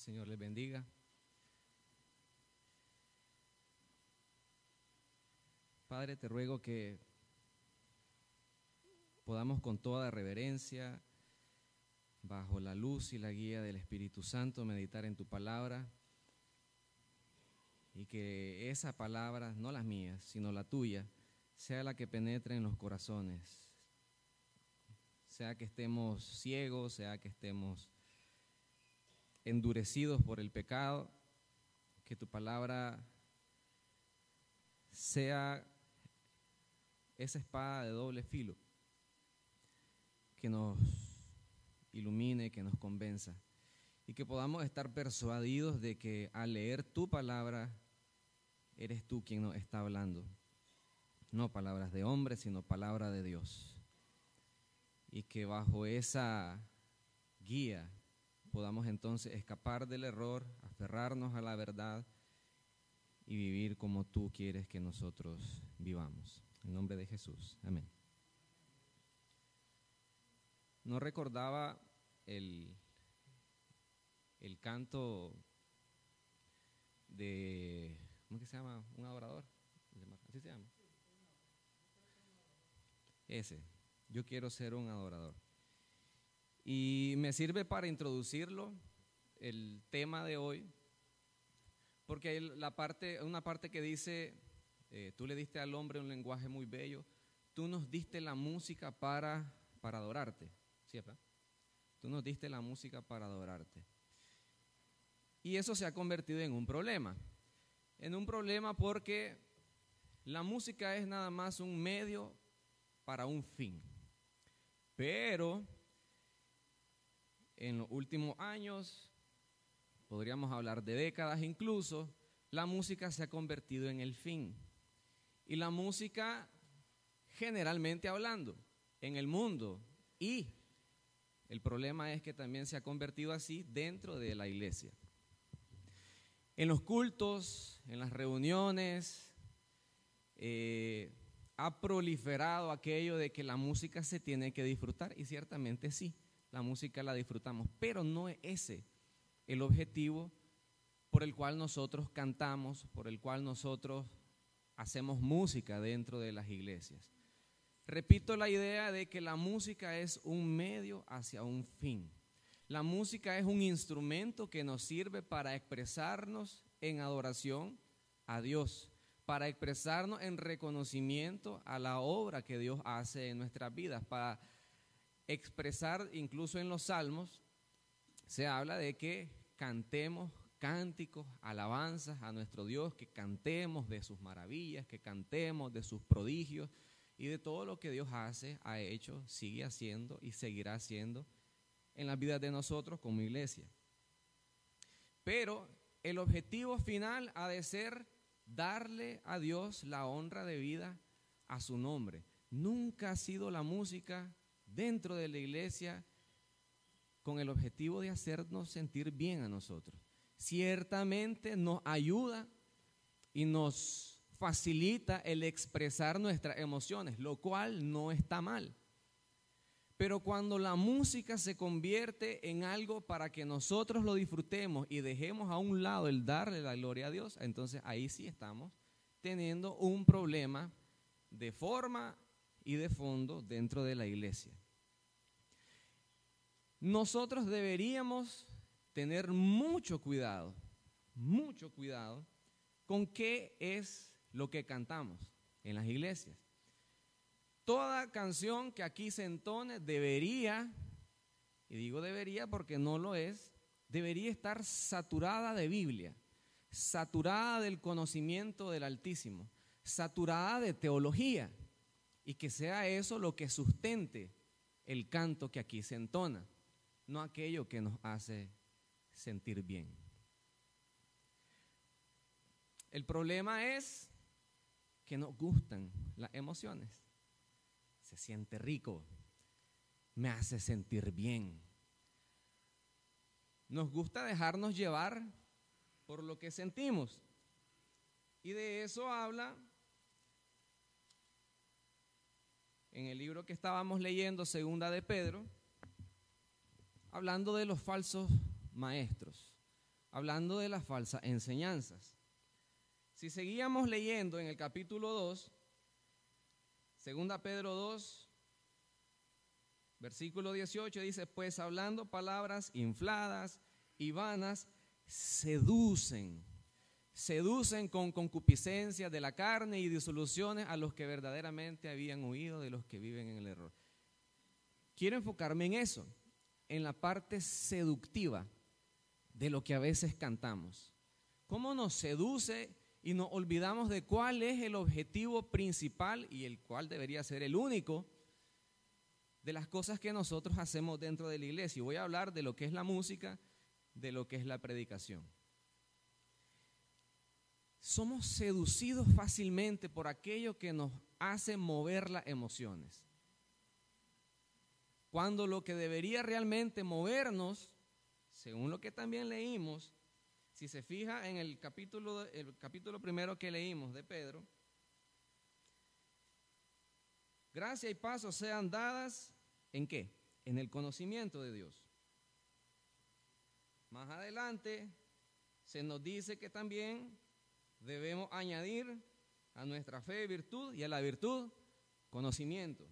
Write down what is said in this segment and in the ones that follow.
Señor les bendiga. Padre, te ruego que podamos con toda reverencia, bajo la luz y la guía del Espíritu Santo, meditar en tu palabra y que esa palabra, no las mías, sino la tuya, sea la que penetre en los corazones, sea que estemos ciegos, sea que estemos endurecidos por el pecado, que tu palabra sea esa espada de doble filo que nos ilumine, que nos convenza y que podamos estar persuadidos de que al leer tu palabra eres tú quien nos está hablando. No palabras de hombre, sino palabra de Dios. Y que bajo esa guía podamos entonces escapar del error, aferrarnos a la verdad y vivir como tú quieres que nosotros vivamos. En nombre de Jesús. Amén. No recordaba el, el canto de, ¿cómo que se llama? Un adorador. Así se llama. Ese. Yo quiero ser un adorador. Y me sirve para introducirlo, el tema de hoy, porque hay la parte, una parte que dice, eh, tú le diste al hombre un lenguaje muy bello, tú nos diste la música para, para adorarte, ¿cierto? Tú nos diste la música para adorarte. Y eso se ha convertido en un problema. En un problema porque la música es nada más un medio para un fin. Pero en los últimos años, podríamos hablar de décadas incluso, la música se ha convertido en el fin. Y la música, generalmente hablando, en el mundo y el problema es que también se ha convertido así dentro de la iglesia. En los cultos, en las reuniones, eh, ha proliferado aquello de que la música se tiene que disfrutar y ciertamente sí la música la disfrutamos, pero no es ese el objetivo por el cual nosotros cantamos, por el cual nosotros hacemos música dentro de las iglesias. Repito la idea de que la música es un medio hacia un fin. La música es un instrumento que nos sirve para expresarnos en adoración a Dios, para expresarnos en reconocimiento a la obra que Dios hace en nuestras vidas, para expresar, incluso en los salmos, se habla de que cantemos cánticos, alabanzas a nuestro Dios, que cantemos de sus maravillas, que cantemos de sus prodigios y de todo lo que Dios hace, ha hecho, sigue haciendo y seguirá haciendo en la vida de nosotros como iglesia. Pero el objetivo final ha de ser darle a Dios la honra de vida a su nombre. Nunca ha sido la música dentro de la iglesia con el objetivo de hacernos sentir bien a nosotros. Ciertamente nos ayuda y nos facilita el expresar nuestras emociones, lo cual no está mal. Pero cuando la música se convierte en algo para que nosotros lo disfrutemos y dejemos a un lado el darle la gloria a Dios, entonces ahí sí estamos teniendo un problema de forma y de fondo dentro de la iglesia. Nosotros deberíamos tener mucho cuidado, mucho cuidado con qué es lo que cantamos en las iglesias. Toda canción que aquí se entone debería, y digo debería porque no lo es, debería estar saturada de Biblia, saturada del conocimiento del Altísimo, saturada de teología, y que sea eso lo que sustente el canto que aquí se entona no aquello que nos hace sentir bien. El problema es que nos gustan las emociones. Se siente rico, me hace sentir bien. Nos gusta dejarnos llevar por lo que sentimos. Y de eso habla en el libro que estábamos leyendo, Segunda de Pedro, hablando de los falsos maestros. hablando de las falsas enseñanzas. Si seguíamos leyendo en el capítulo 2, segunda Pedro 2, versículo 18 dice, pues hablando palabras infladas y vanas, seducen, seducen con concupiscencia de la carne y disoluciones a los que verdaderamente habían huido de los que viven en el error. Quiero enfocarme en eso, en la parte seductiva de lo que a veces cantamos. ¿Cómo nos seduce y nos olvidamos de cuál es el objetivo principal y el cual debería ser el único de las cosas que nosotros hacemos dentro de la iglesia? Y voy a hablar de lo que es la música, de lo que es la predicación. Somos seducidos fácilmente por aquello que nos hace mover las emociones. Cuando lo que debería realmente movernos, según lo que también leímos, si se fija en el capítulo, el capítulo primero que leímos de Pedro, gracia y paso sean dadas en qué? En el conocimiento de Dios. Más adelante se nos dice que también debemos añadir a nuestra fe virtud y a la virtud conocimiento.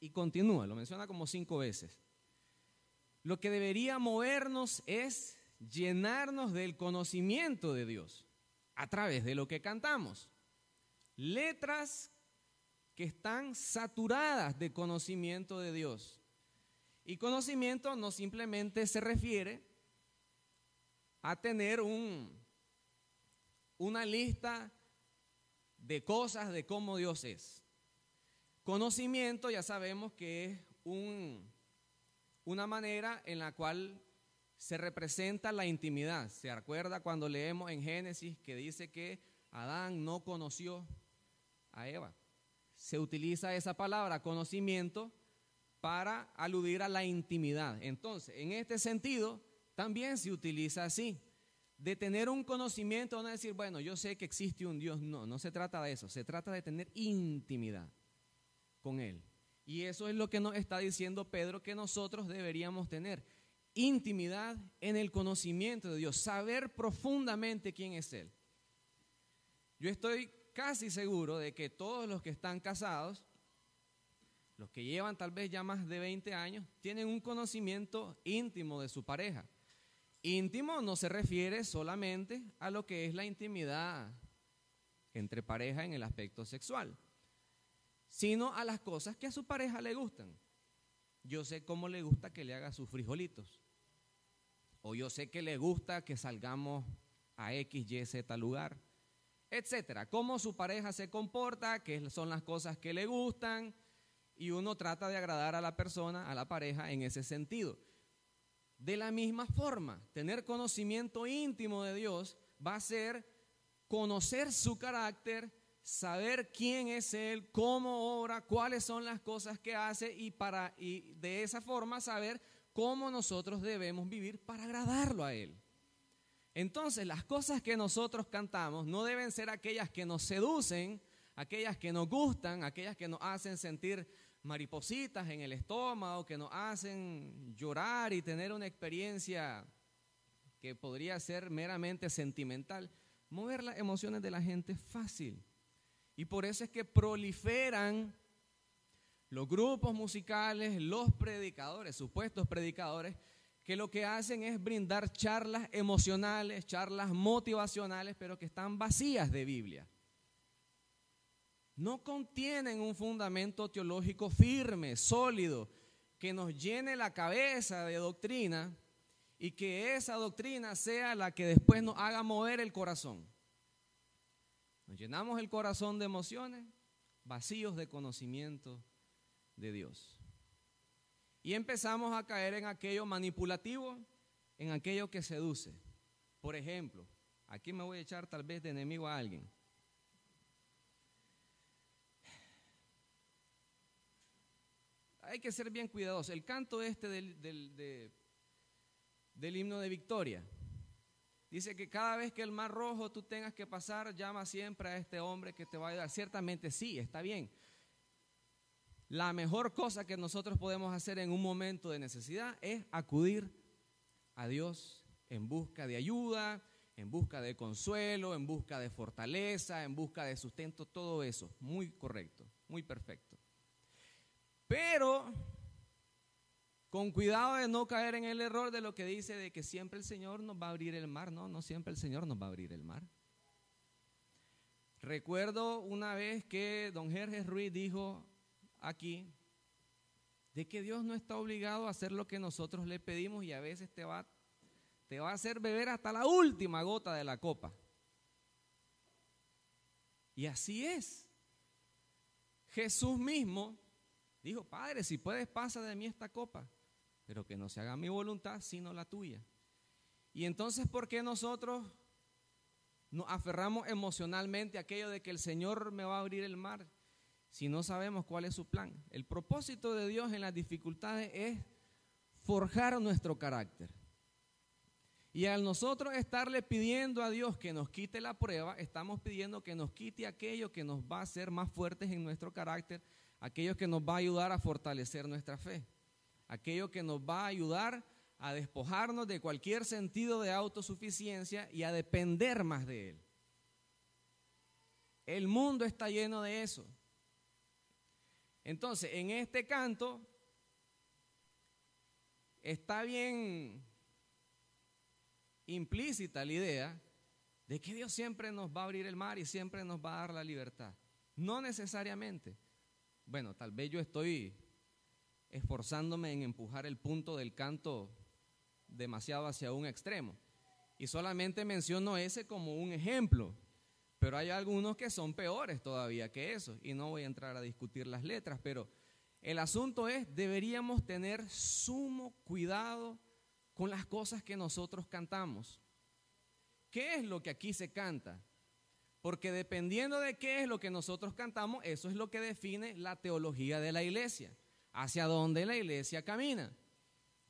Y continúa, lo menciona como cinco veces. Lo que debería movernos es llenarnos del conocimiento de Dios a través de lo que cantamos. Letras que están saturadas de conocimiento de Dios. Y conocimiento no simplemente se refiere a tener un, una lista de cosas de cómo Dios es. Conocimiento ya sabemos que es un, una manera en la cual se representa la intimidad. ¿Se acuerda cuando leemos en Génesis que dice que Adán no conoció a Eva? Se utiliza esa palabra, conocimiento, para aludir a la intimidad. Entonces, en este sentido, también se utiliza así. De tener un conocimiento, no decir, bueno, yo sé que existe un Dios. No, no se trata de eso. Se trata de tener intimidad con Él. Y eso es lo que nos está diciendo Pedro que nosotros deberíamos tener. Intimidad en el conocimiento de Dios. Saber profundamente quién es Él. Yo estoy casi seguro de que todos los que están casados los que llevan tal vez ya más de 20 años, tienen un conocimiento íntimo de su pareja. Íntimo no se refiere solamente a lo que es la intimidad entre pareja en el aspecto sexual, sino a las cosas que a su pareja le gustan. Yo sé cómo le gusta que le haga sus frijolitos. O yo sé que le gusta que salgamos a X, Y, Z lugar, etcétera. Cómo su pareja se comporta, qué son las cosas que le gustan, y uno trata de agradar a la persona, a la pareja en ese sentido. De la misma forma, tener conocimiento íntimo de Dios va a ser conocer su carácter, saber quién es Él, cómo obra, cuáles son las cosas que hace y, para, y de esa forma saber cómo nosotros debemos vivir para agradarlo a Él. Entonces, las cosas que nosotros cantamos no deben ser aquellas que nos seducen, aquellas que nos gustan, aquellas que nos hacen sentir maripositas en el estómago que nos hacen llorar y tener una experiencia que podría ser meramente sentimental. Mover las emociones de la gente es fácil. Y por eso es que proliferan los grupos musicales, los predicadores, supuestos predicadores, que lo que hacen es brindar charlas emocionales, charlas motivacionales, pero que están vacías de Biblia no contienen un fundamento teológico firme, sólido, que nos llene la cabeza de doctrina y que esa doctrina sea la que después nos haga mover el corazón. Nos llenamos el corazón de emociones vacíos de conocimiento de Dios. Y empezamos a caer en aquello manipulativo, en aquello que seduce. Por ejemplo, aquí me voy a echar tal vez de enemigo a alguien. Hay que ser bien cuidadosos. El canto este del, del, himno de victoria dice que cada vez que el mar rojo tú tengas que pasar, llama siempre a este hombre que te va a ayudar. Ciertamente sí, está bien. La mejor cosa que nosotros podemos hacer en un momento de necesidad es acudir a Dios en busca de ayuda, en busca de consuelo, en busca de fortaleza, en busca de sustento, todo eso. Muy correcto, muy perfecto. Pero con cuidado de no caer en el error de lo que dice de que siempre el Señor nos va a abrir el mar. No, no siempre el Señor nos va a abrir el mar. Recuerdo una vez que don Jerjes Ruiz dijo aquí de que Dios no está obligado a hacer lo que nosotros le pedimos y a veces te va, te va a hacer beber hasta la última gota de la copa. Y así es. Jesús mismo dijo, Padre, si puedes, pasa de mí esta copa, pero que no se haga mi voluntad, sino la tuya. Y entonces, ¿por qué nosotros nos aferramos emocionalmente a aquello de que el Señor me va a abrir el mar si no sabemos cuál es su plan. El propósito de Dios en las dificultades es forjar nuestro carácter. Y al nosotros estarle pidiendo a Dios que nos quite la prueba, estamos pidiendo que nos quite aquello que nos va a hacer más fuertes en nuestro carácter, aquello que nos va a ayudar a fortalecer nuestra fe, aquello que nos va a ayudar a despojarnos de cualquier sentido de autosuficiencia y a depender más de Él. El mundo está lleno de eso. Entonces, en este canto está bien implícita la idea de que Dios siempre nos va a abrir el mar y siempre nos va a dar la libertad. No necesariamente. Bueno, tal vez yo estoy esforzándome en empujar el punto del canto demasiado hacia un extremo. Y solamente menciono ese como un ejemplo, pero hay algunos que son peores todavía que eso, y no voy a entrar a discutir las letras, pero el asunto es, deberíamos tener sumo cuidado con las cosas que nosotros cantamos. ¿Qué es lo que aquí se canta? Porque dependiendo de qué es lo que nosotros cantamos, eso es lo que define la teología de la iglesia, hacia dónde la iglesia camina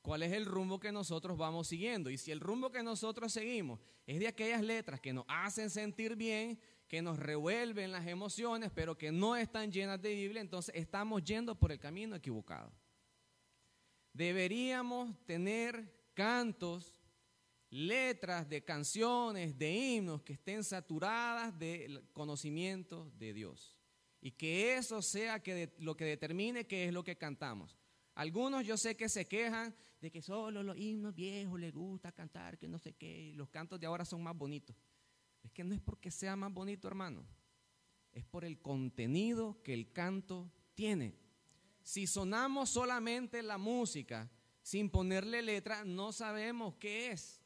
cuál es el rumbo que nosotros vamos siguiendo. Y si el rumbo que nosotros seguimos es de aquellas letras que nos hacen sentir bien, que nos revuelven las emociones, pero que no están llenas de Biblia, entonces estamos yendo por el camino equivocado. Deberíamos tener cantos, letras de canciones, de himnos que estén saturadas del conocimiento de Dios. Y que eso sea que lo que determine qué es lo que cantamos. Algunos yo sé que se quejan de que solo los himnos viejos les gusta cantar, que no sé qué, los cantos de ahora son más bonitos. Es que no es porque sea más bonito, hermano. Es por el contenido que el canto tiene. Si sonamos solamente la música sin ponerle letra, no sabemos qué es.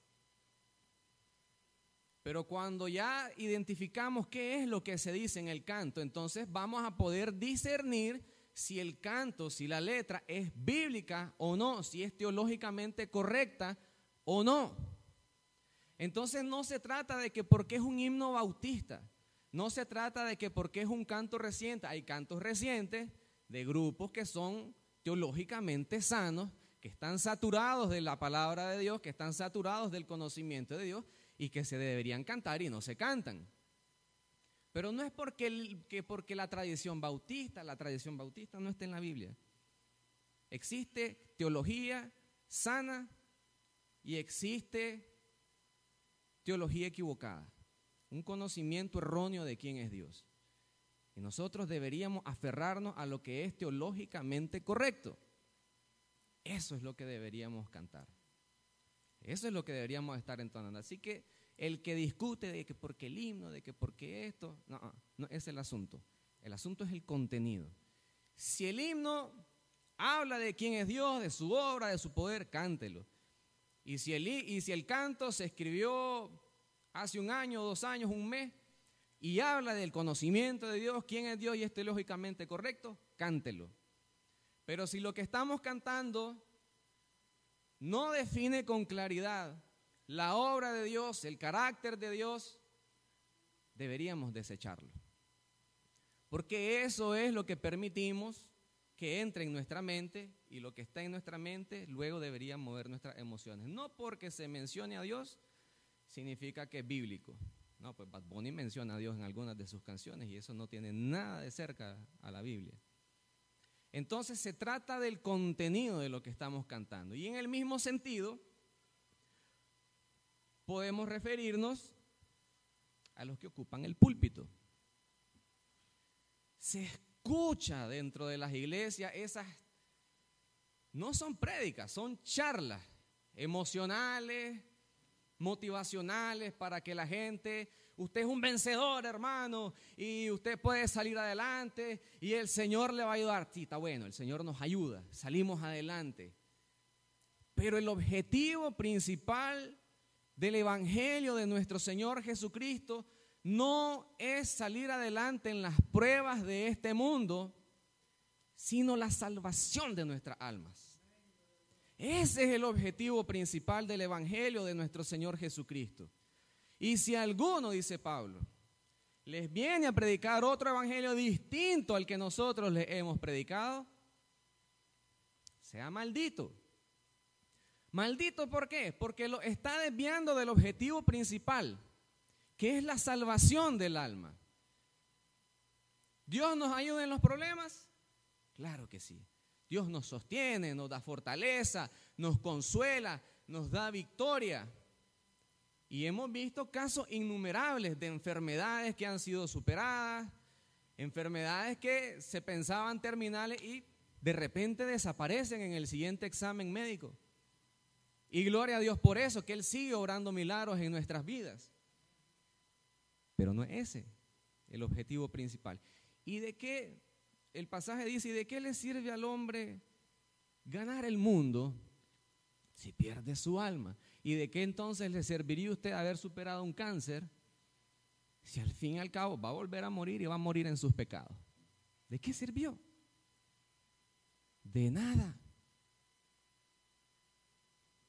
Pero cuando ya identificamos qué es lo que se dice en el canto, entonces vamos a poder discernir si el canto, si la letra es bíblica o no, si es teológicamente correcta o no. Entonces no se trata de que porque es un himno bautista, no se trata de que porque es un canto reciente, hay cantos recientes de grupos que son teológicamente sanos, que están saturados de la palabra de Dios, que están saturados del conocimiento de Dios y que se deberían cantar y no se cantan. Pero no es porque, que porque la tradición bautista, la tradición bautista no está en la Biblia. Existe teología sana y existe teología equivocada, un conocimiento erróneo de quién es Dios. Y nosotros deberíamos aferrarnos a lo que es teológicamente correcto. Eso es lo que deberíamos cantar. Eso es lo que deberíamos estar entonando. Así que el que discute de que por qué el himno, de que por qué esto, no, no es el asunto. El asunto es el contenido. Si el himno habla de quién es Dios, de su obra, de su poder, cántelo. Y si el, y si el canto se escribió hace un año, dos años, un mes, y habla del conocimiento de Dios, quién es Dios y es lógicamente correcto, cántelo. Pero si lo que estamos cantando no define con claridad la obra de Dios, el carácter de Dios, deberíamos desecharlo. Porque eso es lo que permitimos que entre en nuestra mente y lo que está en nuestra mente luego debería mover nuestras emociones. No porque se mencione a Dios significa que es bíblico. No, pues Bad Bunny menciona a Dios en algunas de sus canciones y eso no tiene nada de cerca a la Biblia. Entonces se trata del contenido de lo que estamos cantando. Y en el mismo sentido, podemos referirnos a los que ocupan el púlpito. Se escucha dentro de las iglesias esas, no son prédicas, son charlas emocionales, motivacionales para que la gente, usted es un vencedor, hermano, y usted puede salir adelante y el Señor le va a ayudar. Está bueno, el Señor nos ayuda, salimos adelante. Pero el objetivo principal del Evangelio de nuestro Señor Jesucristo no es salir adelante en las pruebas de este mundo, sino la salvación de nuestras almas. Ese es el objetivo principal del Evangelio de nuestro Señor Jesucristo. Y si alguno, dice Pablo, les viene a predicar otro Evangelio distinto al que nosotros les hemos predicado, sea maldito. Maldito, ¿por qué? Porque lo está desviando del objetivo principal, que es la salvación del alma. ¿Dios nos ayuda en los problemas? Claro que sí. Dios nos sostiene, nos da fortaleza, nos consuela, nos da victoria. Y hemos visto casos innumerables de enfermedades que han sido superadas, enfermedades que se pensaban terminales y de repente desaparecen en el siguiente examen médico. Y gloria a Dios por eso, que Él sigue obrando milagros en nuestras vidas. Pero no es ese el objetivo principal. ¿Y de qué el pasaje dice, ¿y de qué le sirve al hombre ganar el mundo si pierde su alma? ¿Y de qué entonces le serviría a usted haber superado un cáncer si al fin y al cabo va a volver a morir y va a morir en sus pecados? ¿De qué sirvió? De nada.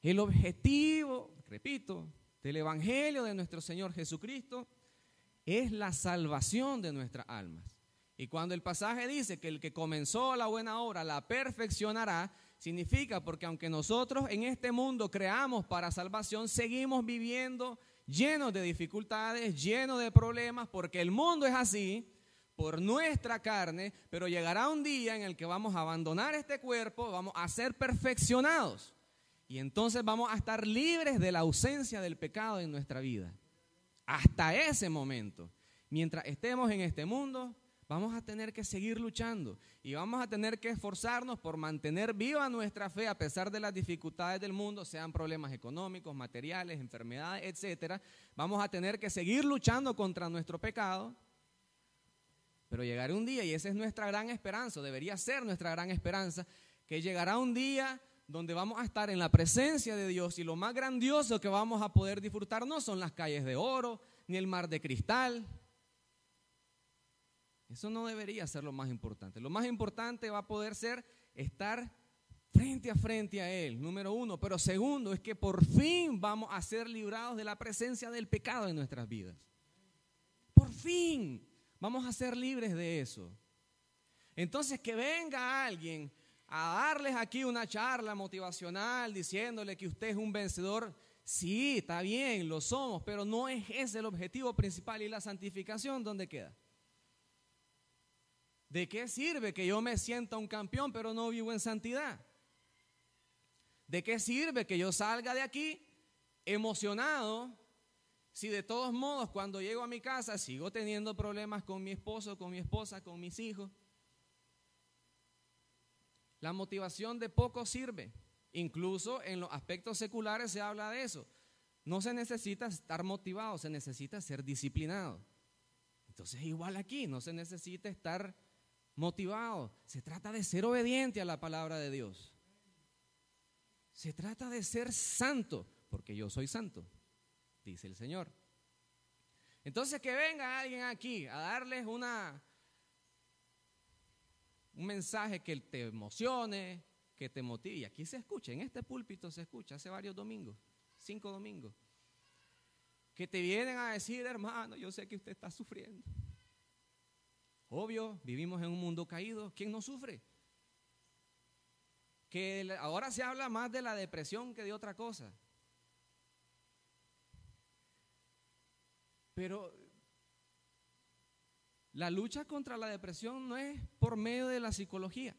El objetivo, repito, del Evangelio de nuestro Señor Jesucristo es la salvación de nuestras almas. Y cuando el pasaje dice que el que comenzó la buena obra la perfeccionará, significa porque aunque nosotros en este mundo creamos para salvación, seguimos viviendo llenos de dificultades, llenos de problemas, porque el mundo es así, por nuestra carne, pero llegará un día en el que vamos a abandonar este cuerpo, vamos a ser perfeccionados. Y entonces vamos a estar libres de la ausencia del pecado en nuestra vida. Hasta ese momento, mientras estemos en este mundo, vamos a tener que seguir luchando y vamos a tener que esforzarnos por mantener viva nuestra fe a pesar de las dificultades del mundo, sean problemas económicos, materiales, enfermedades, etcétera. Vamos a tener que seguir luchando contra nuestro pecado. Pero llegará un día, y esa es nuestra gran esperanza, debería ser nuestra gran esperanza, que llegará un día donde vamos a estar en la presencia de Dios y lo más grandioso que vamos a poder disfrutar no son las calles de oro, ni el mar de cristal, eso no debería ser lo más importante. Lo más importante va a poder ser estar frente a frente a Él, número uno. Pero segundo, es que por fin vamos a ser librados de la presencia del pecado en nuestras vidas. Por fin vamos a ser libres de eso. Entonces, que venga alguien a darles aquí una charla motivacional diciéndole que usted es un vencedor. Sí, está bien, lo somos, pero no es ese el objetivo principal y la santificación, ¿dónde queda? ¿De qué sirve que yo me sienta un campeón pero no vivo en santidad? ¿De qué sirve que yo salga de aquí emocionado si de todos modos cuando llego a mi casa sigo teniendo problemas con mi esposo, con mi esposa, con mis hijos? La motivación de poco sirve. Incluso en los aspectos seculares se habla de eso. No se necesita estar motivado, se necesita ser disciplinado. Entonces igual aquí, no se necesita estar motivado. Se trata de ser obediente a la palabra de Dios. Se trata de ser santo, porque yo soy santo, dice el Señor. Entonces que venga alguien aquí a darles una un mensaje que te emocione, que te motive. Y aquí se escucha, en este púlpito se escucha hace varios domingos, cinco domingos, que te vienen a decir, hermano, yo sé que usted está sufriendo. Obvio, vivimos en un mundo caído. ¿Quién no sufre? Que ahora se habla más de la depresión que de otra cosa. Pero la lucha contra la depresión no es por medio de la psicología.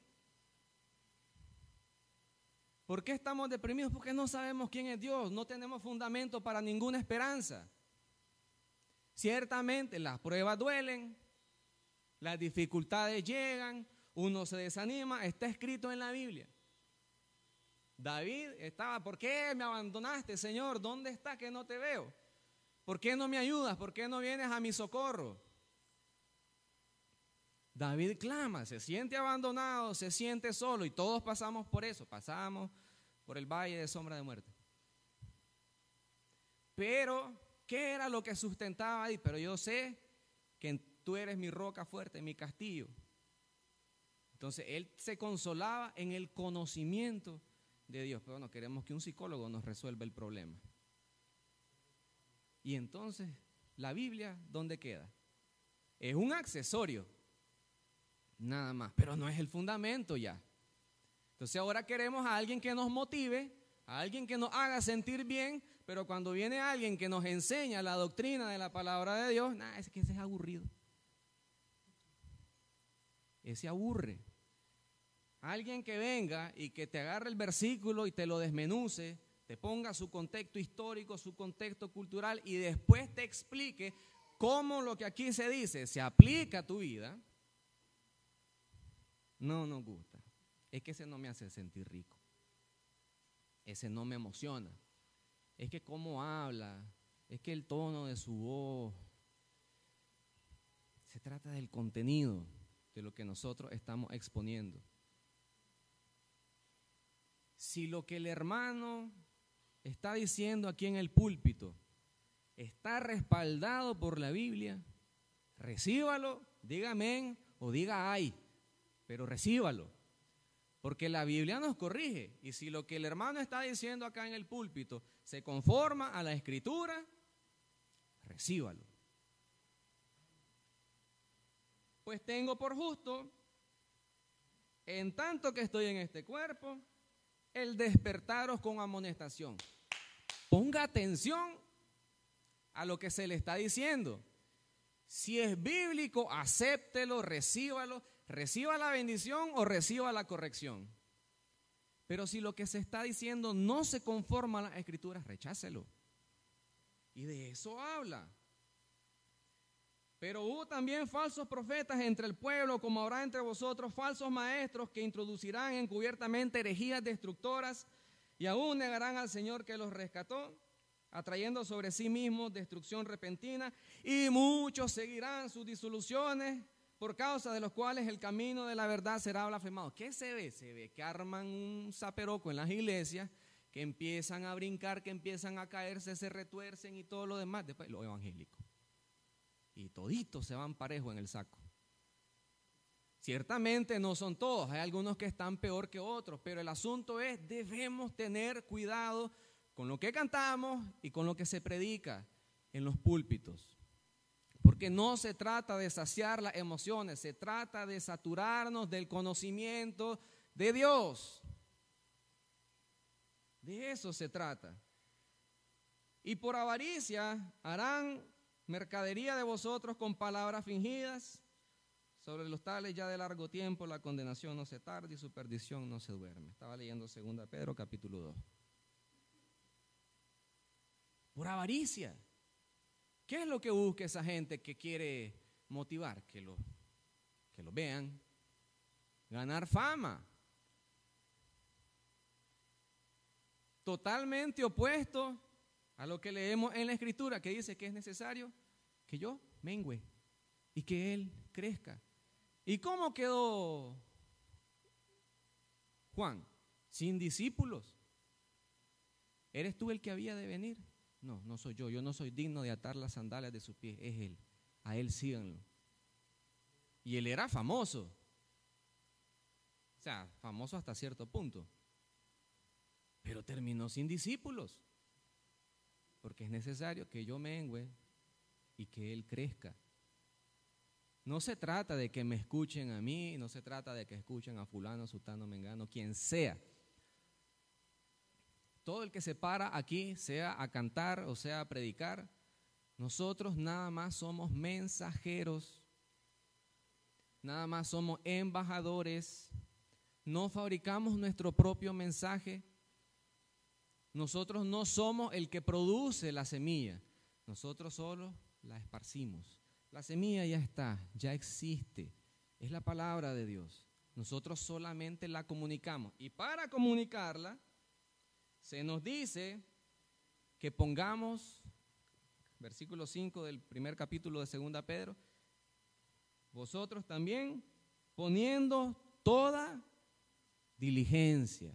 ¿Por qué estamos deprimidos? Porque no sabemos quién es Dios, no tenemos fundamento para ninguna esperanza. Ciertamente las pruebas duelen, las dificultades llegan, uno se desanima, está escrito en la Biblia. David estaba, ¿por qué me abandonaste, Señor? ¿Dónde está que no te veo? ¿Por qué no me ayudas? ¿Por qué no vienes a mi socorro? David clama, se siente abandonado, se siente solo y todos pasamos por eso, pasamos por el valle de sombra de muerte. Pero, ¿qué era lo que sustentaba ahí? Pero yo sé que tú eres mi roca fuerte, mi castillo. Entonces, él se consolaba en el conocimiento de Dios. Pero no queremos que un psicólogo nos resuelva el problema. Y entonces, la Biblia, ¿dónde queda? Es un accesorio nada más, pero no es el fundamento ya. Entonces ahora queremos a alguien que nos motive, a alguien que nos haga sentir bien, pero cuando viene alguien que nos enseña la doctrina de la palabra de Dios, nada, es que ese es aburrido. Ese aburre. Alguien que venga y que te agarre el versículo y te lo desmenuce, te ponga su contexto histórico, su contexto cultural y después te explique cómo lo que aquí se dice se aplica a tu vida, no nos gusta. Es que ese no me hace sentir rico. Ese no me emociona. Es que cómo habla, es que el tono de su voz. Se trata del contenido de lo que nosotros estamos exponiendo. Si lo que el hermano está diciendo aquí en el púlpito está respaldado por la Biblia, recíbalo, diga amén o diga ay pero recíbalo. Porque la Biblia nos corrige. Y si lo que el hermano está diciendo acá en el púlpito se conforma a la escritura, recíbalo. Pues tengo por justo, en tanto que estoy en este cuerpo, el despertaros con amonestación. Ponga atención a lo que se le está diciendo. Si es bíblico, acéptelo, recíbalo reciba la bendición o reciba la corrección. Pero si lo que se está diciendo no se conforma a las escrituras, rechácelo. Y de eso habla. Pero hubo también falsos profetas entre el pueblo, como habrá entre vosotros falsos maestros que introducirán encubiertamente herejías destructoras y aún negarán al Señor que los rescató, atrayendo sobre sí mismos destrucción repentina, y muchos seguirán sus disoluciones por causa de los cuales el camino de la verdad será blasfemado. ¿Qué se ve? Se ve que arman un zaperoco en las iglesias, que empiezan a brincar, que empiezan a caerse, se retuercen y todo lo demás. Después lo evangélico. Y toditos se van parejo en el saco. Ciertamente no son todos, hay algunos que están peor que otros, pero el asunto es, debemos tener cuidado con lo que cantamos y con lo que se predica en los púlpitos. Porque no se trata de saciar las emociones, se trata de saturarnos del conocimiento de Dios. De eso se trata. Y por avaricia harán mercadería de vosotros con palabras fingidas. Sobre los tales ya de largo tiempo la condenación no se tarda y su perdición no se duerme. Estaba leyendo 2 Pedro capítulo 2. Por avaricia. ¿Qué es lo que busca esa gente que quiere motivar? Que lo, que lo vean. Ganar fama. Totalmente opuesto a lo que leemos en la escritura, que dice que es necesario que yo mengüe y que Él crezca. ¿Y cómo quedó Juan? Sin discípulos. ¿Eres tú el que había de venir? No, no soy yo. Yo no soy digno de atar las sandalias de sus pies. Es Él. A Él síganlo. Y Él era famoso. O sea, famoso hasta cierto punto. Pero terminó sin discípulos. Porque es necesario que yo mengüe y que Él crezca. No se trata de que me escuchen a mí, no se trata de que escuchen a fulano, sutano, mengano, quien sea todo el que se para aquí, sea a cantar o sea a predicar, nosotros nada más somos mensajeros, nada más somos embajadores, no fabricamos nuestro propio mensaje, Nosotros no somos el que produce la semilla, nosotros solo la esparcimos. La semilla ya está, ya existe, es la palabra de Dios. Nosotros solamente la comunicamos. Y para comunicarla, se nos dice que pongamos, versículo 5 del primer capítulo de Segunda Pedro, vosotros también poniendo toda diligencia.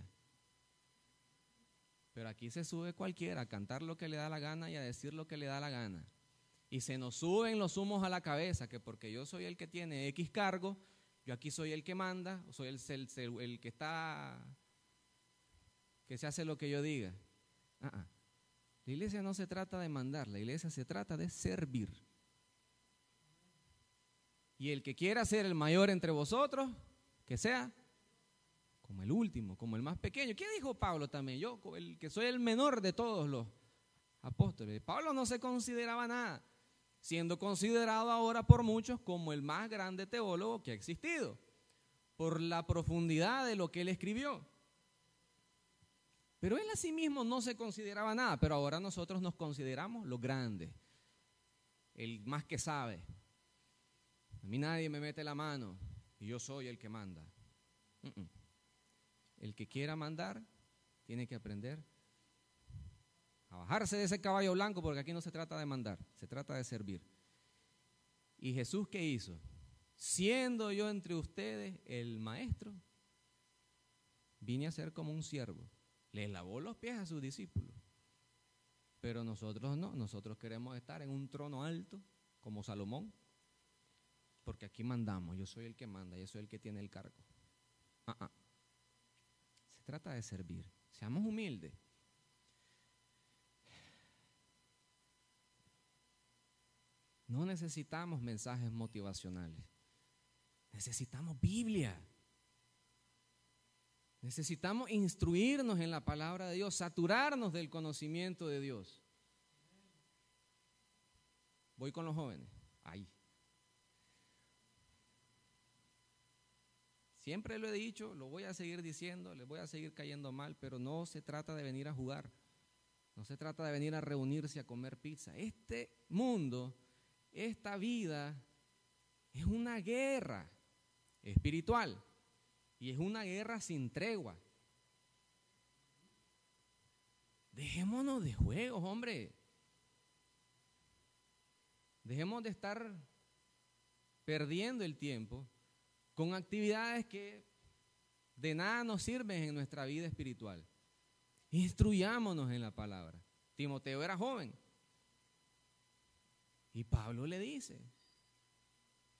Pero aquí se sube cualquiera a cantar lo que le da la gana y a decir lo que le da la gana. Y se nos suben los humos a la cabeza, que porque yo soy el que tiene X cargo, yo aquí soy el que manda, soy el, el, que está, que se hace lo que yo diga. Ah, ah. La iglesia no se trata de mandar, la iglesia se trata de servir. Y el que quiera ser el mayor entre vosotros, que sea como el último, como el más pequeño. ¿Qué dijo Pablo también? Yo, el que soy el menor de todos los apóstoles. Pablo no se consideraba nada, siendo considerado ahora por muchos como el más grande teólogo que ha existido, por la profundidad de lo que él escribió. Pero él a sí mismo no se consideraba nada, pero ahora nosotros nos consideramos los grandes, el más que sabe. A mí nadie me mete la mano y yo soy el que manda. El que quiera mandar tiene que aprender a bajarse de ese caballo blanco porque aquí no se trata de mandar, se trata de servir. ¿Y Jesús qué hizo? Siendo yo entre ustedes el maestro, vine a ser como un siervo. Le lavó los pies a sus discípulos. Pero nosotros no, nosotros queremos estar en un trono alto como Salomón, porque aquí mandamos, yo soy el que manda, yo soy el que tiene el cargo. Ah, ah trata de servir. Seamos humildes. No necesitamos mensajes motivacionales. Necesitamos Biblia. Necesitamos instruirnos en la palabra de Dios, saturarnos del conocimiento de Dios. Voy con los jóvenes. Ahí. Siempre lo he dicho, lo voy a seguir diciendo, les voy a seguir cayendo mal, pero no se trata de venir a jugar. No se trata de venir a reunirse a comer pizza. Este mundo, esta vida, es una guerra espiritual y es una guerra sin tregua. Dejémonos de juegos, hombre. Dejemos de estar perdiendo el tiempo con actividades que de nada nos sirven en nuestra vida espiritual. Instruyámonos en la palabra. Timoteo era joven. Y Pablo le dice,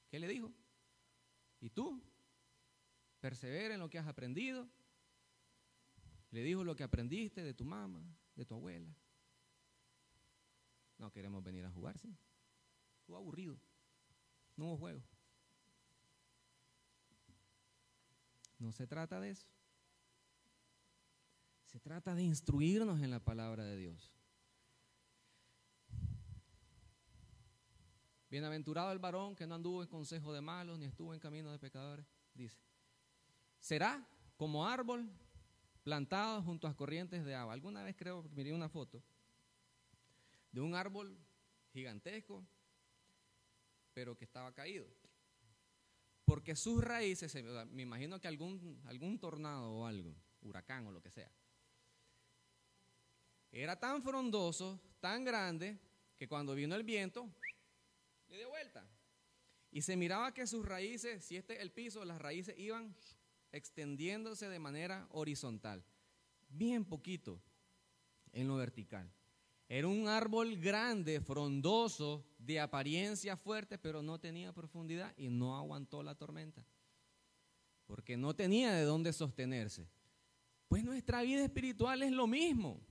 ¿qué le dijo? ¿Y tú? Persevera en lo que has aprendido. Le dijo lo que aprendiste de tu mamá, de tu abuela. No queremos venir a jugar, ¿sí? Estuvo aburrido. No hubo juego. No se trata de eso. Se trata de instruirnos en la palabra de Dios. Bienaventurado el varón que no anduvo en consejo de malos ni estuvo en camino de pecadores, dice. Será como árbol plantado junto a corrientes de agua. Alguna vez creo miré una foto de un árbol gigantesco, pero que estaba caído porque sus raíces, me imagino que algún, algún tornado o algo, huracán o lo que sea, era tan frondoso, tan grande, que cuando vino el viento, le dio vuelta. Y se miraba que sus raíces, si este es el piso, las raíces iban extendiéndose de manera horizontal, bien poquito en lo vertical. Era un árbol grande, frondoso, de apariencia fuerte, pero no tenía profundidad y no aguantó la tormenta. Porque no tenía de dónde sostenerse. Pues nuestra vida espiritual es lo mismo.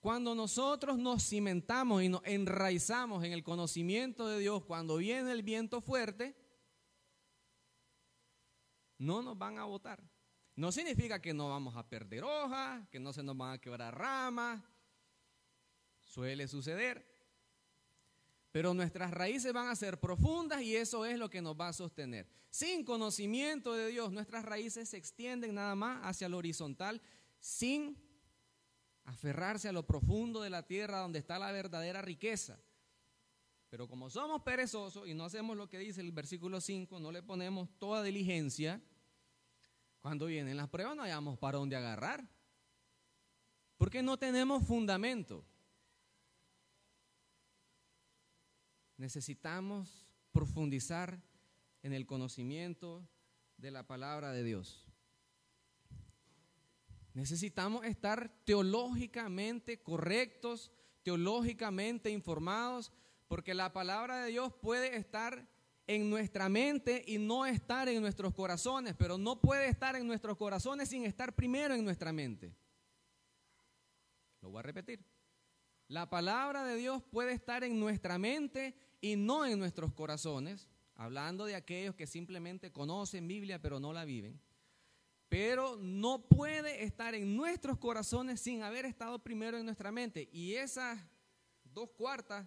Cuando nosotros nos cimentamos y nos enraizamos en el conocimiento de Dios, cuando viene el viento fuerte, no nos van a botar. No significa que no vamos a perder hojas, que no se nos van a quebrar ramas, Suele suceder. Pero nuestras raíces van a ser profundas y eso es lo que nos va a sostener. Sin conocimiento de Dios, nuestras raíces se extienden nada más hacia lo horizontal sin aferrarse a lo profundo de la tierra donde está la verdadera riqueza. Pero como somos perezosos y no hacemos lo que dice el versículo 5, no le ponemos toda diligencia, cuando vienen las pruebas no hayamos para dónde agarrar. Porque no tenemos fundamento. Necesitamos profundizar en el conocimiento de la palabra de Dios. Necesitamos estar teológicamente correctos, teológicamente informados, porque la palabra de Dios puede estar en nuestra mente y no estar en nuestros corazones, pero no puede estar en nuestros corazones sin estar primero en nuestra mente. Lo voy a repetir. La palabra de Dios puede estar en nuestra mente y no en nuestros corazones, hablando de aquellos que simplemente conocen Biblia pero no la viven. Pero no puede estar en nuestros corazones sin haber estado primero en nuestra mente. Y esas dos cuartas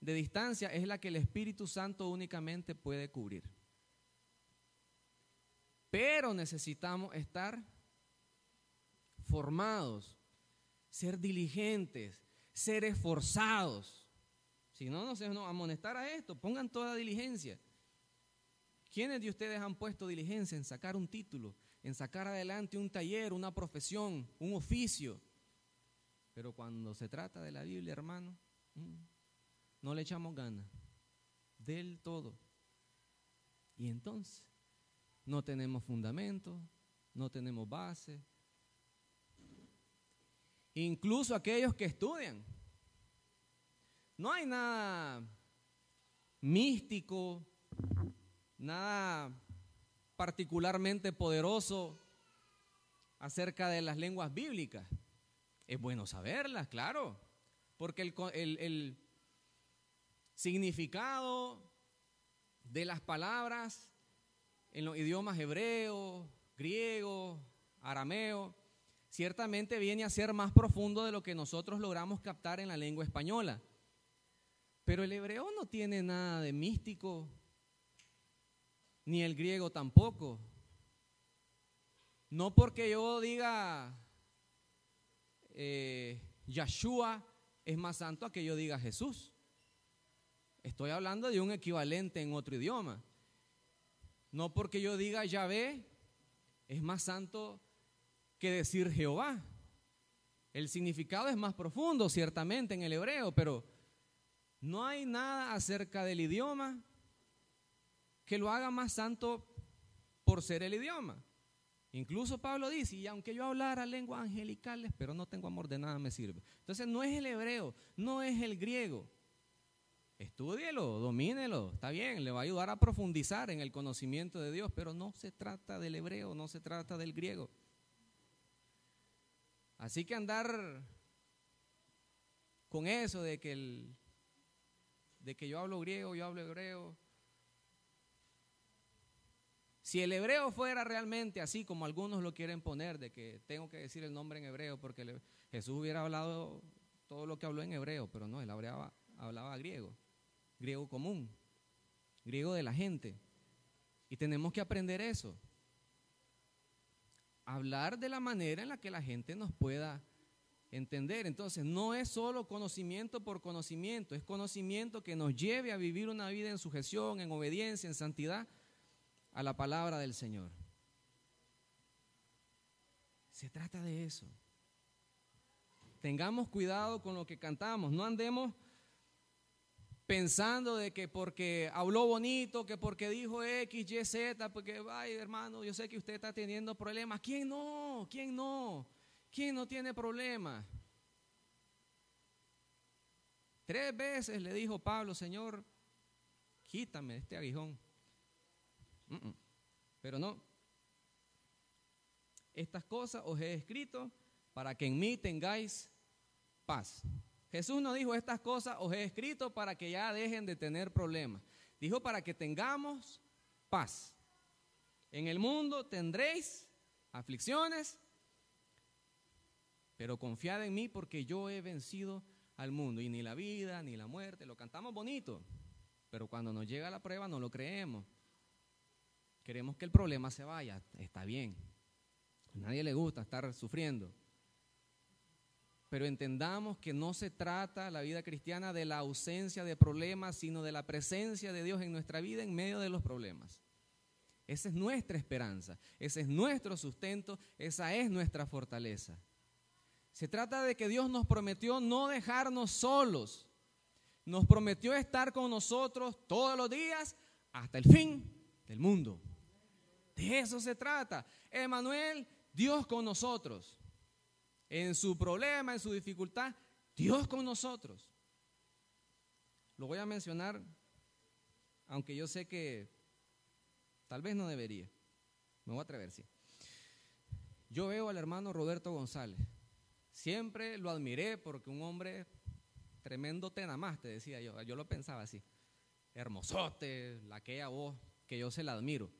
de distancia es la que el Espíritu Santo únicamente puede cubrir. Pero necesitamos estar formados, ser diligentes, ser esforzados. Si no, no se nos amonestar a esto, pongan toda diligencia. ¿Quiénes de ustedes han puesto diligencia en sacar un título, en sacar adelante un taller, una profesión, un oficio? Pero cuando se trata de la Biblia, hermano, mm, no le echamos ganas del todo. Y entonces no tenemos fundamento, no tenemos base. Incluso aquellos que estudian. No hay nada místico, nada particularmente poderoso acerca de las lenguas bíblicas. Es bueno saberlas, claro, porque el, el, significado de las palabras en los idiomas hebreo, griego, arameo, ciertamente viene a ser más profundo de lo que nosotros logramos captar en la lengua española. Pero el hebreo no tiene nada de místico, ni el griego tampoco. No porque yo diga eh, Yahshua es más santo a que yo diga Jesús. Estoy hablando de un equivalente en otro idioma. No porque yo diga Yahvé es más santo que decir Jehová. El significado es más profundo, ciertamente, en el hebreo, pero no hay nada acerca del idioma que lo haga más santo por ser el idioma. Incluso Pablo dice, y aunque yo hablara lenguas angelicales, pero no tengo amor de nada me sirve. Entonces no es el hebreo, no es el griego, Estúdielo, domínelo, está bien, le va a ayudar a profundizar en el conocimiento de Dios, pero no se trata del hebreo, no se trata del griego. Así que andar con eso de que, el, de que yo hablo griego, yo hablo hebreo. Si el hebreo fuera realmente así como algunos lo quieren poner, de que tengo que decir el nombre en hebreo porque Jesús hubiera hablado todo lo que habló en hebreo, pero no, él hablaba, hablaba griego griego común, griego de la gente. Y tenemos que aprender eso. Hablar de la manera en la que la gente nos pueda entender. Entonces, no es solo conocimiento por conocimiento, es conocimiento que nos lleve a vivir una vida en sujeción, en obediencia, en santidad a la palabra del Señor. Se trata de eso. Tengamos cuidado con lo que cantamos, no andemos pensando de que porque habló bonito, que porque dijo X, Y, Z, porque, ay hermano, yo sé que usted está teniendo problemas. ¿Quién no? ¿Quién no? ¿Quién no tiene problemas? Tres veces le dijo Pablo, Señor, quítame este aguijón. Pero no. Estas cosas os he escrito para que en mí tengáis paz. Jesús no dijo estas cosas os he escrito para que ya dejen de tener problemas. Dijo para que tengamos paz. En el mundo tendréis aflicciones, pero confiad en mí porque yo he vencido al mundo. Y ni la vida, ni la muerte, lo cantamos bonito, pero cuando nos llega la prueba no lo creemos. Queremos que el problema se vaya, está bien. A nadie le gusta estar sufriendo. pero entendamos que no se trata la vida cristiana de la ausencia de problemas, sino de la presencia de Dios en nuestra vida en medio de los problemas. Esa es nuestra esperanza, ese es nuestro sustento, esa es nuestra fortaleza. Se trata de que Dios nos prometió no dejarnos solos, nos prometió estar con nosotros todos los días hasta el fin del mundo. De eso se trata. Emanuel, Dios con nosotros. En su problema, en su dificultad, Dios con nosotros. Lo voy a mencionar, aunque yo sé que tal vez no debería. Me voy a atrever, sí. Yo veo al hermano Roberto González. Siempre lo admiré porque un hombre tremendo tenamás, te decía yo. Yo lo pensaba así. Hermosote, la aquella voz que yo se la admiro.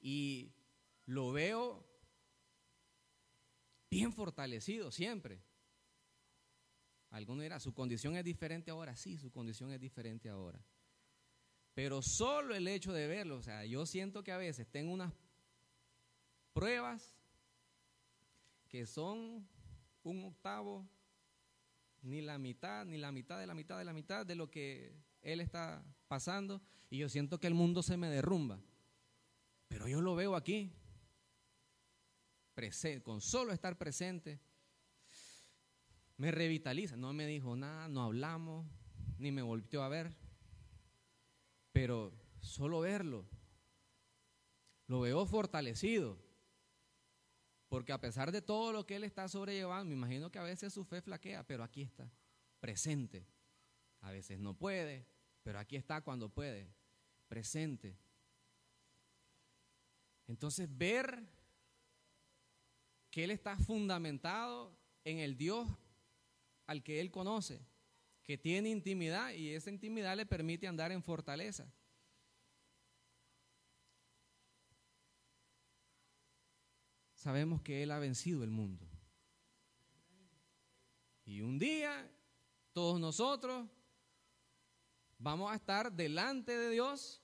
Y lo veo bien fortalecido siempre. Alguno dirá, su condición es diferente ahora. Sí, su condición es diferente ahora. Pero solo el hecho de verlo, o sea, yo siento que a veces tengo unas pruebas que son un octavo, ni la mitad, ni la mitad de la mitad de la mitad de lo que él está pasando, y yo siento que el mundo se me derrumba. Pero yo lo veo aquí, con solo estar presente, me revitaliza. No me dijo nada, no hablamos, ni me volvió a ver. Pero solo verlo, lo veo fortalecido. Porque a pesar de todo lo que él está sobrellevando, me imagino que a veces su fe flaquea, pero aquí está, presente. A veces no puede, pero aquí está cuando puede, presente. Entonces ver que Él está fundamentado en el Dios al que Él conoce, que tiene intimidad y esa intimidad le permite andar en fortaleza. Sabemos que Él ha vencido el mundo. Y un día todos nosotros vamos a estar delante de Dios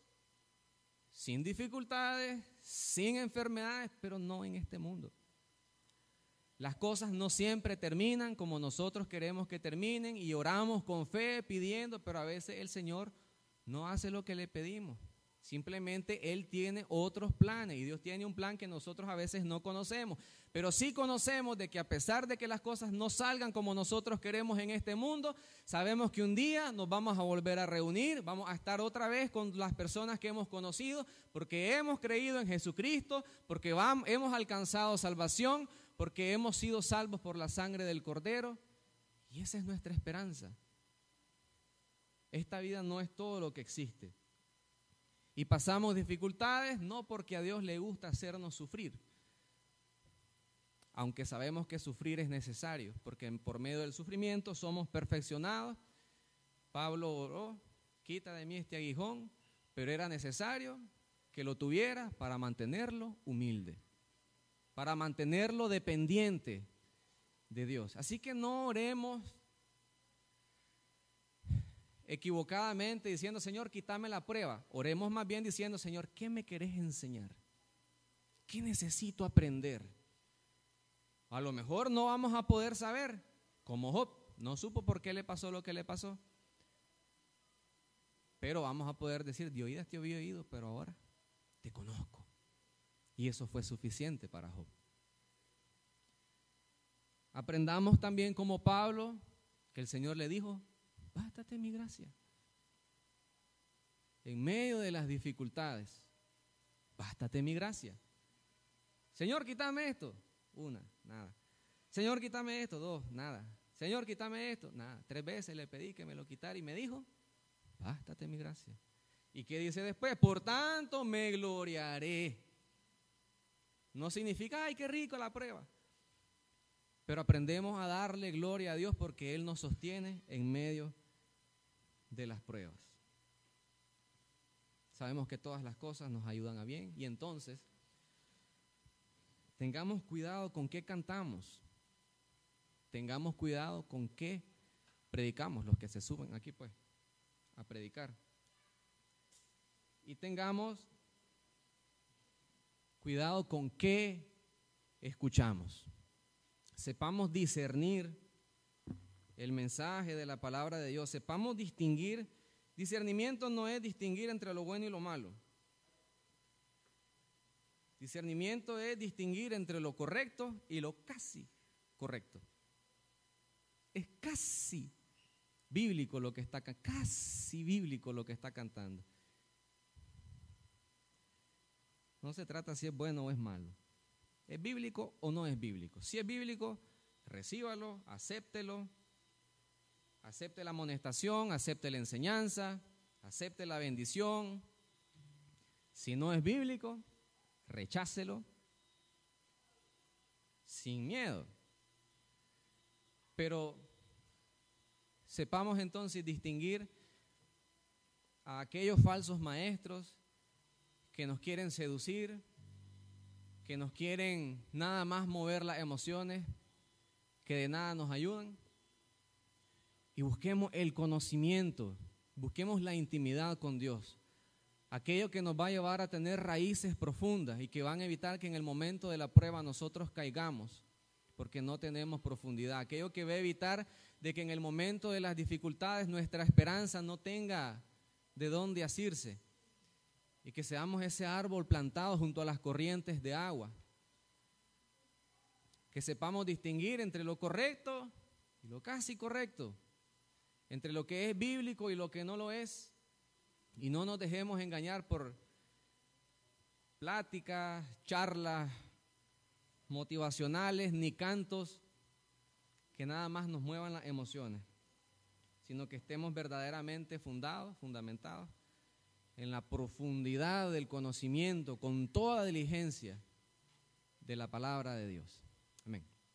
sin dificultades, sin enfermedades, pero no en este mundo. Las cosas no siempre terminan como nosotros queremos que terminen y oramos con fe pidiendo, pero a veces el Señor no hace lo que le pedimos. Simplemente Él tiene otros planes y Dios tiene un plan que nosotros a veces no conocemos. Pero sí conocemos de que a pesar de que las cosas no salgan como nosotros queremos en este mundo, sabemos que un día nos vamos a volver a reunir, vamos a estar otra vez con las personas que hemos conocido, porque hemos creído en Jesucristo, porque hemos alcanzado salvación, porque hemos sido salvos por la sangre del Cordero. Y esa es nuestra esperanza. Esta vida no es todo lo que existe. Y pasamos dificultades no porque a Dios le gusta hacernos sufrir, aunque sabemos que sufrir es necesario, porque por medio del sufrimiento somos perfeccionados. Pablo oró, quita de mí este aguijón, pero era necesario que lo tuviera para mantenerlo humilde para mantenerlo dependiente de Dios. Así que no oremos equivocadamente diciendo, Señor, quítame la prueba. Oremos más bien diciendo, Señor, ¿qué me querés enseñar? ¿Qué necesito aprender? A lo mejor no vamos a poder saber, como Job, no supo por qué le pasó lo que le pasó. Pero vamos a poder decir, de oídas te había oído, pero ahora te conozco. Y eso fue suficiente para Job. Aprendamos también como Pablo, que el Señor le dijo, bástate mi gracia. En medio de las dificultades, bástate mi gracia. Señor, quítame esto. Una, nada. Señor, quítame esto. Dos, nada. Señor, quítame esto. Nada. Tres veces le pedí que me lo quitara y me dijo, bástate mi gracia. ¿Y qué dice después? Por tanto me gloriaré no significa, ay, qué rico la prueba. Pero aprendemos a darle gloria a Dios porque Él nos sostiene en medio de las pruebas. Sabemos que todas las cosas nos ayudan a bien y entonces tengamos cuidado con qué cantamos. Tengamos cuidado con qué predicamos, los que se suben aquí pues a predicar. Y tengamos Cuidado con qué escuchamos. sepamos discernir el mensaje de la palabra de Dios, sepamos distinguir. Discernimiento no es distinguir entre lo bueno y lo malo. Discernimiento es distinguir entre lo correcto y lo casi correcto. Es casi bíblico lo que está casi bíblico lo que está cantando. No se trata si es bueno o es malo. ¿Es bíblico o no es bíblico? Si es bíblico, recíbalo, acéptelo, acepte la amonestación, acepte la enseñanza, acepte la bendición. Si no es bíblico, rechácelo sin miedo. Pero sepamos entonces distinguir a aquellos falsos maestros que nos quieren seducir, que nos quieren nada más mover las emociones, que de nada nos ayudan. Y busquemos el conocimiento, busquemos la intimidad con Dios. Aquello que nos va a llevar a tener raíces profundas y que van a evitar que en el momento de la prueba nosotros caigamos, porque no tenemos profundidad. Aquello que va a evitar de que en el momento de las dificultades nuestra esperanza no tenga de dónde asirse y que seamos ese árbol plantado junto a las corrientes de agua. Que sepamos distinguir entre lo correcto y lo casi correcto, entre lo que es bíblico y lo que no lo es, y no nos dejemos engañar por pláticas, charlas motivacionales ni cantos que nada más nos muevan las emociones, sino que estemos verdaderamente fundados, fundamentados en la profundidad del conocimiento, con toda diligencia de la palabra de Dios.